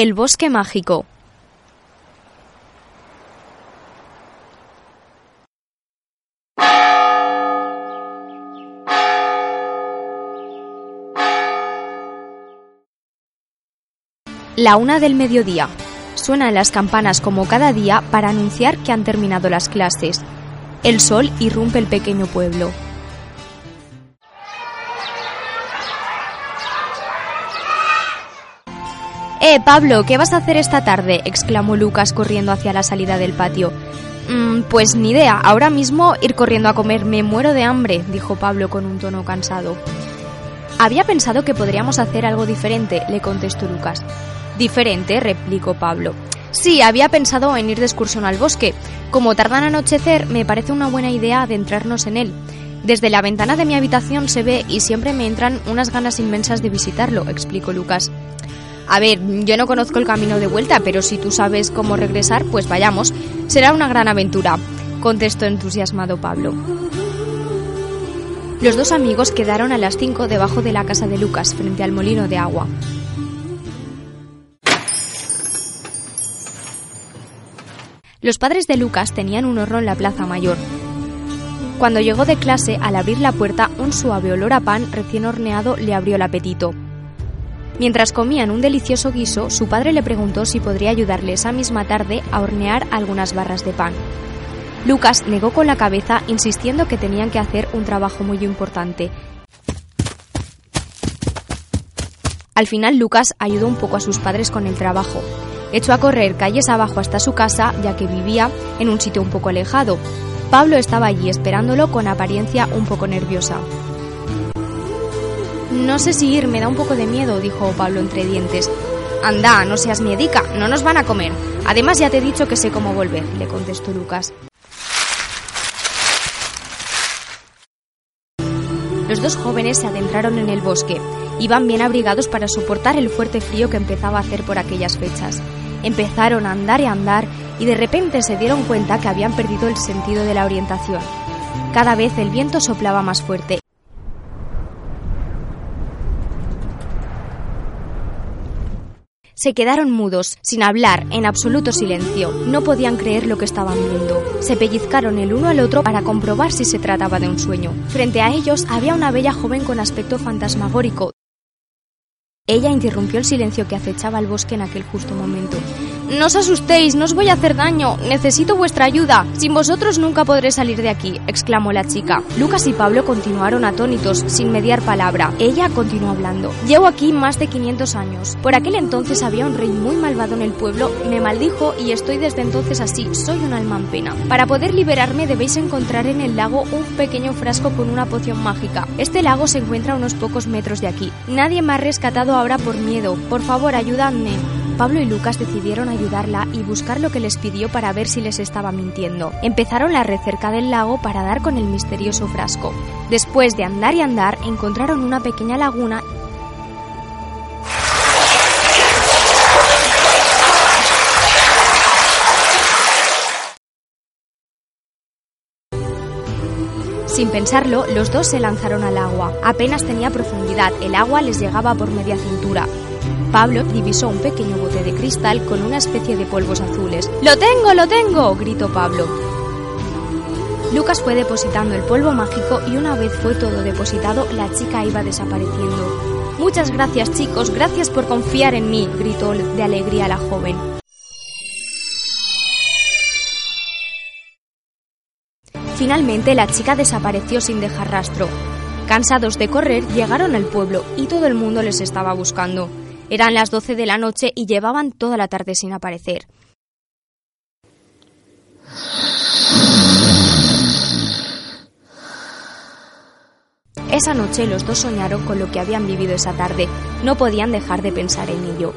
El bosque mágico. La una del mediodía. Suenan las campanas como cada día para anunciar que han terminado las clases. El sol irrumpe el pequeño pueblo. Eh, Pablo, ¿qué vas a hacer esta tarde? exclamó Lucas corriendo hacia la salida del patio. "Mm, pues ni idea, ahora mismo ir corriendo a comer, me muero de hambre, dijo Pablo con un tono cansado. Había pensado que podríamos hacer algo diferente, le contestó Lucas. Diferente, replicó Pablo. Sí, había pensado en ir de excursión al bosque. Como tardan a anochecer, me parece una buena idea adentrarnos en él. Desde la ventana de mi habitación se ve y siempre me entran unas ganas inmensas de visitarlo, explicó Lucas. A ver, yo no conozco el camino de vuelta, pero si tú sabes cómo regresar, pues vayamos. Será una gran aventura, contestó entusiasmado Pablo. Los dos amigos quedaron a las 5 debajo de la casa de Lucas, frente al molino de agua. Los padres de Lucas tenían un horno en la plaza mayor. Cuando llegó de clase, al abrir la puerta, un suave olor a pan recién horneado le abrió el apetito. Mientras comían un delicioso guiso, su padre le preguntó si podría ayudarle esa misma tarde a hornear algunas barras de pan. Lucas negó con la cabeza, insistiendo que tenían que hacer un trabajo muy importante. Al final, Lucas ayudó un poco a sus padres con el trabajo. Echó a correr calles abajo hasta su casa, ya que vivía en un sitio un poco alejado. Pablo estaba allí esperándolo con apariencia un poco nerviosa. No sé si ir, me da un poco de miedo, dijo Pablo entre dientes. Anda, no seas miedica, no nos van a comer. Además ya te he dicho que sé cómo volver, le contestó Lucas. Los dos jóvenes se adentraron en el bosque. Iban bien abrigados para soportar el fuerte frío que empezaba a hacer por aquellas fechas. Empezaron a andar y a andar y de repente se dieron cuenta que habían perdido el sentido de la orientación. Cada vez el viento soplaba más fuerte Se quedaron mudos, sin hablar, en absoluto silencio. No podían creer lo que estaban viendo. Se pellizcaron el uno al otro para comprobar si se trataba de un sueño. Frente a ellos había una bella joven con aspecto fantasmagórico. Ella interrumpió el silencio que acechaba el bosque en aquel justo momento. No os asustéis, no os voy a hacer daño, necesito vuestra ayuda. Sin vosotros nunca podré salir de aquí, exclamó la chica. Lucas y Pablo continuaron atónitos, sin mediar palabra. Ella continuó hablando. Llevo aquí más de 500 años. Por aquel entonces había un rey muy malvado en el pueblo, me maldijo y estoy desde entonces así, soy un alma en pena. Para poder liberarme debéis encontrar en el lago un pequeño frasco con una poción mágica. Este lago se encuentra a unos pocos metros de aquí. Nadie me ha rescatado ahora por miedo. Por favor, ayudadme. Pablo y Lucas decidieron ayudarla y buscar lo que les pidió para ver si les estaba mintiendo. Empezaron la red cerca del lago para dar con el misterioso frasco. Después de andar y andar, encontraron una pequeña laguna Sin pensarlo, los dos se lanzaron al agua. Apenas tenía profundidad, el agua les llegaba por media cintura. Pablo divisó un pequeño bote de cristal con una especie de polvos azules. ¡Lo tengo, lo tengo! gritó Pablo. Lucas fue depositando el polvo mágico y una vez fue todo depositado, la chica iba desapareciendo. Muchas gracias chicos, gracias por confiar en mí, gritó de alegría la joven. Finalmente la chica desapareció sin dejar rastro. Cansados de correr, llegaron al pueblo y todo el mundo les estaba buscando. Eran las 12 de la noche y llevaban toda la tarde sin aparecer. Esa noche los dos soñaron con lo que habían vivido esa tarde. No podían dejar de pensar en ello.